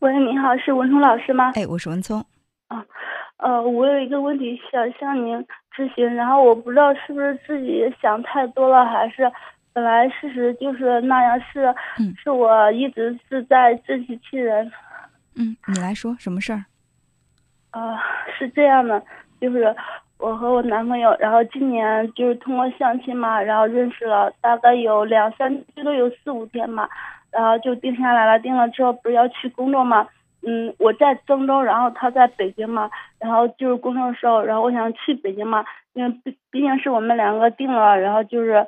喂，你好，是文聪老师吗？哎，我是文聪。啊，呃，我有一个问题想向您咨询，然后我不知道是不是自己想太多了，还是本来事实就是那样，是嗯是我一直是在自欺欺人。嗯，你来说什么事儿？啊，是这样的，就是我和我男朋友，然后今年就是通过相亲嘛，然后认识了大概有两三，最多有四五天嘛，然后就定下来了。定了之后不是要去工作嘛，嗯，我在郑州，然后他在北京嘛，然后就是工作的时候，然后我想去北京嘛，因为毕毕竟是我们两个定了，然后就是，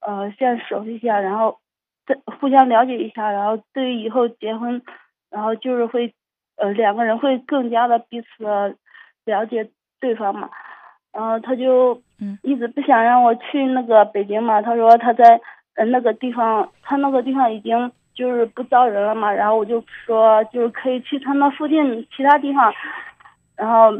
呃，先熟悉一下，然后再互相了解一下，然后对于以后结婚，然后就是会。呃，两个人会更加的彼此了解对方嘛，然后他就嗯一直不想让我去那个北京嘛，他说他在呃那个地方，他那个地方已经就是不招人了嘛，然后我就说就是可以去他那附近其他地方，然后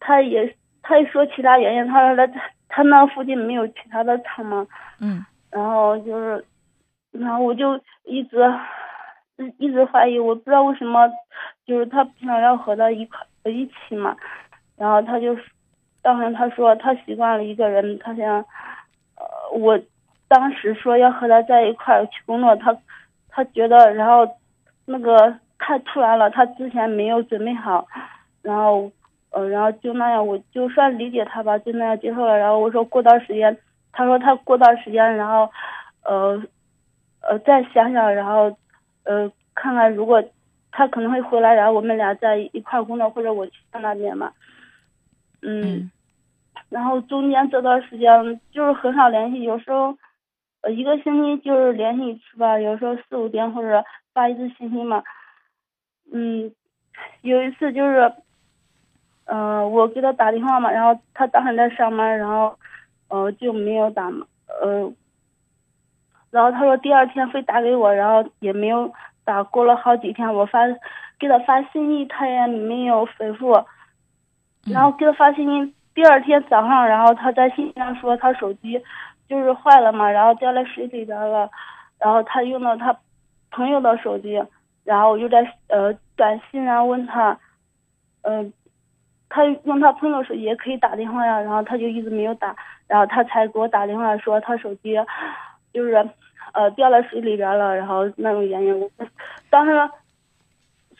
他也他也说其他原因，他说他他那附近没有其他的厂嘛，嗯然后就是，然后我就一直。一直怀疑，我不知道为什么，就是他平常要和他一块一起嘛，然后他就，当时他说他习惯了一个人，他想，呃，我当时说要和他在一块儿去工作，他他觉得，然后那个太突然了，他之前没有准备好，然后呃，然后就那样，我就算理解他吧，就那样接受了。然后我说过段时间，他说他过段时间，然后呃呃再想想，然后。呃，看看如果他可能会回来，然后我们俩在一块工作，或者我去他那边嘛。嗯，然后中间这段时间就是很少联系，有时候呃一个星期就是联系一次吧，有时候四五天或者发一次信息嘛。嗯，有一次就是，呃，我给他打电话嘛，然后他当时在上班，然后呃就没有打嘛，呃。然后他说第二天会打给我，然后也没有打。过了好几天，我发给他发信息，他也没有回复。然后给他发信息，第二天早上，然后他在信息上说他手机就是坏了嘛，然后掉在水里边了。然后他用了他朋友的手机，然后我就在呃短信上问他，嗯，他用他朋友手机也可以打电话呀，然后他就一直没有打，然后他才给我打电话说他手机。就是呃掉在水里边了，然后那种原因，当时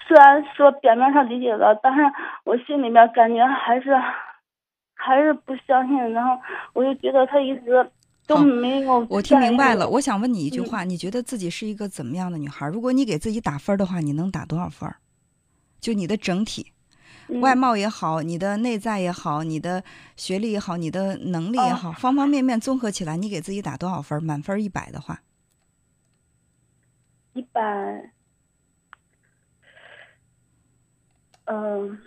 虽然说表面上理解了，但是我心里面感觉还是还是不相信，然后我就觉得他一直都没有。我听明白了，我想问你一句话：你觉得自己是一个怎么样的女孩？如果你给自己打分的话，你能打多少分？就你的整体。外貌也好，你的内在也好，你的学历也好，你的能力也好，方方面面综合起来，你给自己打多少分？满分一百的话，一百，嗯，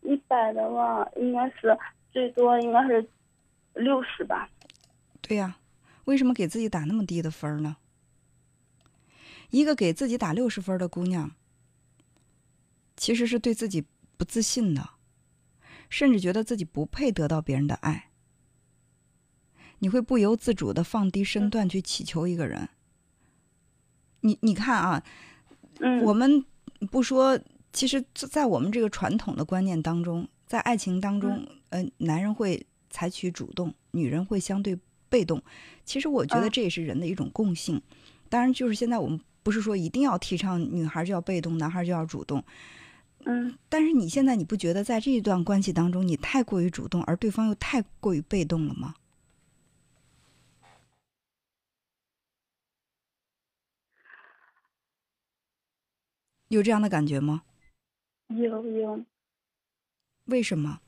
一百的话，应该是最多应该是六十吧。对呀，为什么给自己打那么低的分呢？一个给自己打六十分的姑娘。其实是对自己不自信的，甚至觉得自己不配得到别人的爱。你会不由自主的放低身段去祈求一个人。你你看啊，嗯，我们不说，其实，在我们这个传统的观念当中，在爱情当中，呃，男人会采取主动，女人会相对被动。其实我觉得这也是人的一种共性。当然，就是现在我们不是说一定要提倡女孩就要被动，男孩就要主动。嗯，但是你现在你不觉得在这一段关系当中，你太过于主动，而对方又太过于被动了吗？有这样的感觉吗？有有。为什么？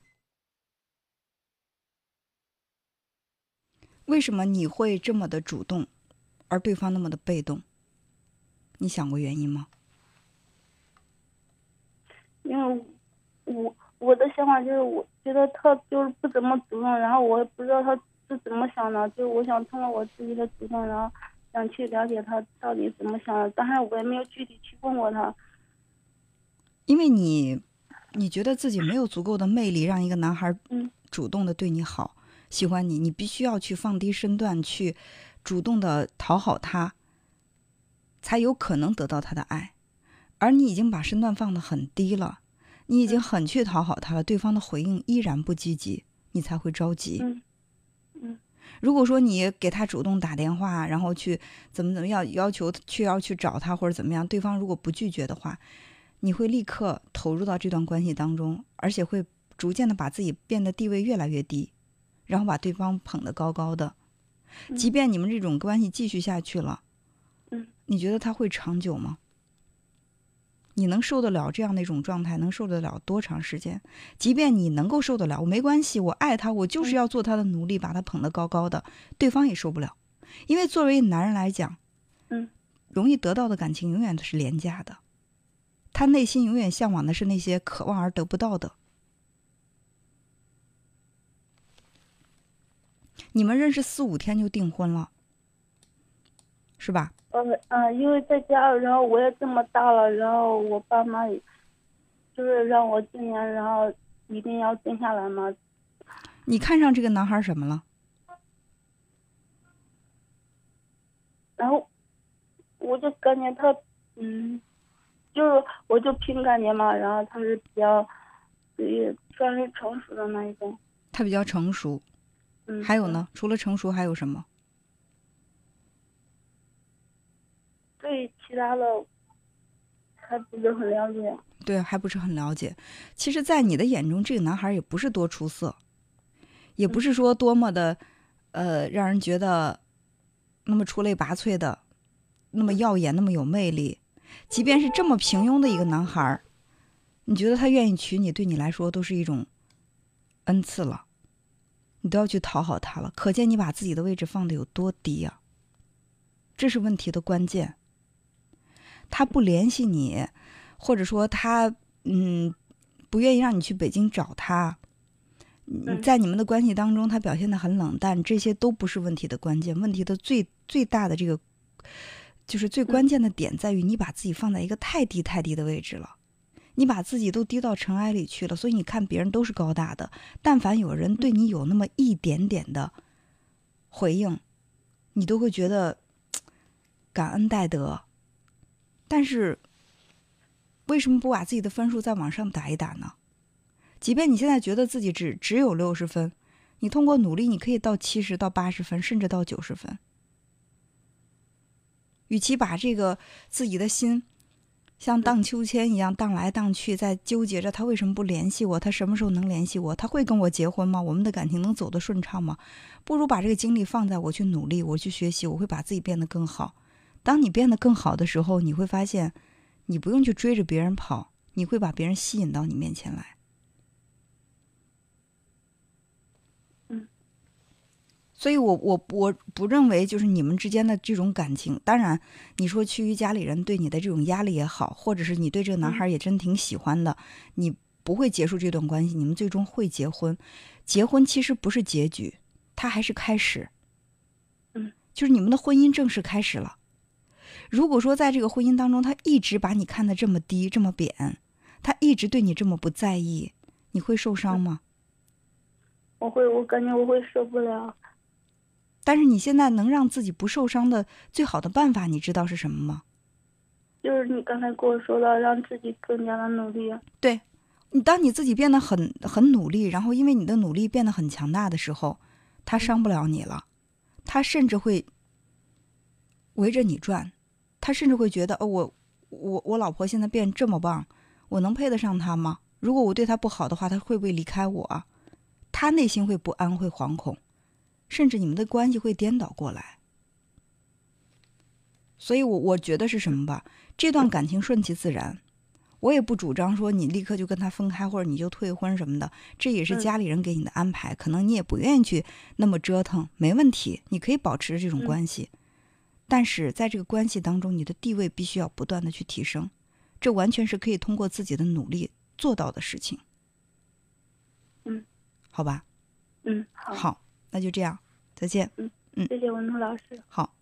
为什么你会这么的主动，而对方那么的被动？你想过原因吗？因为我我的想法就是，我觉得他就是不怎么主动，然后我也不知道他是怎么想的，就是我想通过我自己的主动，然后想去了解他到底怎么想的，但是我也没有具体去问过他。因为你，你觉得自己没有足够的魅力，让一个男孩嗯主动的对你好，喜欢你，你必须要去放低身段，去主动的讨好他，才有可能得到他的爱，而你已经把身段放得很低了，你已经很去讨好他了，对方的回应依然不积极，你才会着急。嗯嗯如果说你给他主动打电话，然后去怎么怎么样要求去要去找他或者怎么样，对方如果不拒绝的话，你会立刻投入到这段关系当中，而且会逐渐的把自己变得地位越来越低，然后把对方捧得高高的。嗯即便你们这种关系继续下去了，嗯，你觉得他会长久吗？你能受得了这样的一种状态？能受得了多长时间？即便你能够受得了，我没关系，我爱他，我就是嗯要做他的奴隶，把他捧得高高的，对方也受不了。因为作为男人来讲，嗯，容易得到的感情永远都是廉价的，他内心永远向往的是那些渴望而得不到的。你们认识四五天就订婚了，是吧？呃嗯，因为在家，然后我也这么大了，然后我爸妈也就是让我今年，然后一定要定下来嘛。你看上这个男孩什么了？然后我就感觉他，嗯，就是我就凭感觉嘛，然后他是比较，也算是成熟的那一种。他比较成熟，嗯，还有呢？除了成熟还有什么？对其他的还不是很了解。对，还不是很了解。其实，在你的眼中，这个男孩也不是多出色，也不是说多么的，呃，让人觉得那么出类拔萃的，那么耀眼，那么有魅力。即便是这么平庸的一个男孩儿，你觉得他愿意娶你，对你来说都是一种恩赐了，你都要去讨好他了。可见你把自己的位置放的有多低啊、这是问题的关键。他不联系你，或者说他嗯不愿意让你去北京找他，在你们的关系当中，他表现的很冷淡，这些都不是问题的关键。问题的最最大的这个就是最关键的点在于你把自己放在一个太低太低的位置了。你把自己都低到尘埃里去了，所以你看别人都是高大的，但凡有人对你有那么一点点的回应，你都会觉得感恩戴德。但是，为什么不把自己的分数再往上打一打呢？即便你现在觉得自己只只有六十分，你通过努力，你可以到七十到八十分，甚至到九十分。与其把这个自己的心像荡秋千一样荡来荡去，在纠结着他为什么不联系我，他什么时候能联系我，他会跟我结婚吗？我们的感情能走得顺畅吗？不如把这个精力放在我去努力，我去学习，我会把自己变得更好。当你变得更好的时候，你会发现，你不用去追着别人跑，你会把别人吸引到你面前来。嗯，所以我我我不认为就是你们之间的这种感情。当然，你说趋于家里人对你的这种压力也好，或者是你对这个男孩也真挺喜欢的，你不会结束这段关系，你们最终会结婚。结婚其实不是结局，它还是开始。嗯，就是你们的婚姻正式开始了。如果说在这个婚姻当中，他一直把你看得这么低、这么扁，他一直对你这么不在意，你会受伤吗？我会，我感觉我会受不了。但是你现在能让自己不受伤的最好的办法，你知道是什么吗？就是你刚才跟我说的，让自己更加的努力。对，你当你自己变得很很努力，然后因为你的努力变得很强大的时候，他伤不了你了，他甚至会围着你转，他甚至会觉得，哦，我我我老婆现在变这么棒，我能配得上她吗？如果我对她不好的话，她会不会离开我？他内心会不安，会惶恐，甚至你们的关系会颠倒过来。所以我我觉得是什么吧？这段感情顺其自然，我也不主张说你立刻就跟他分开，或者你就退婚什么的，这也是嗯。家里人给你的安排，可能你也不愿意去那么折腾，没问题，你可以保持这种嗯。关系，但是在这个关系当中，你的地位必须要不断的去提升，这完全是可以通过自己的努力做到的事情。嗯，好吧，嗯，好，好，那就这样，再见。嗯谢谢文涛老师。好。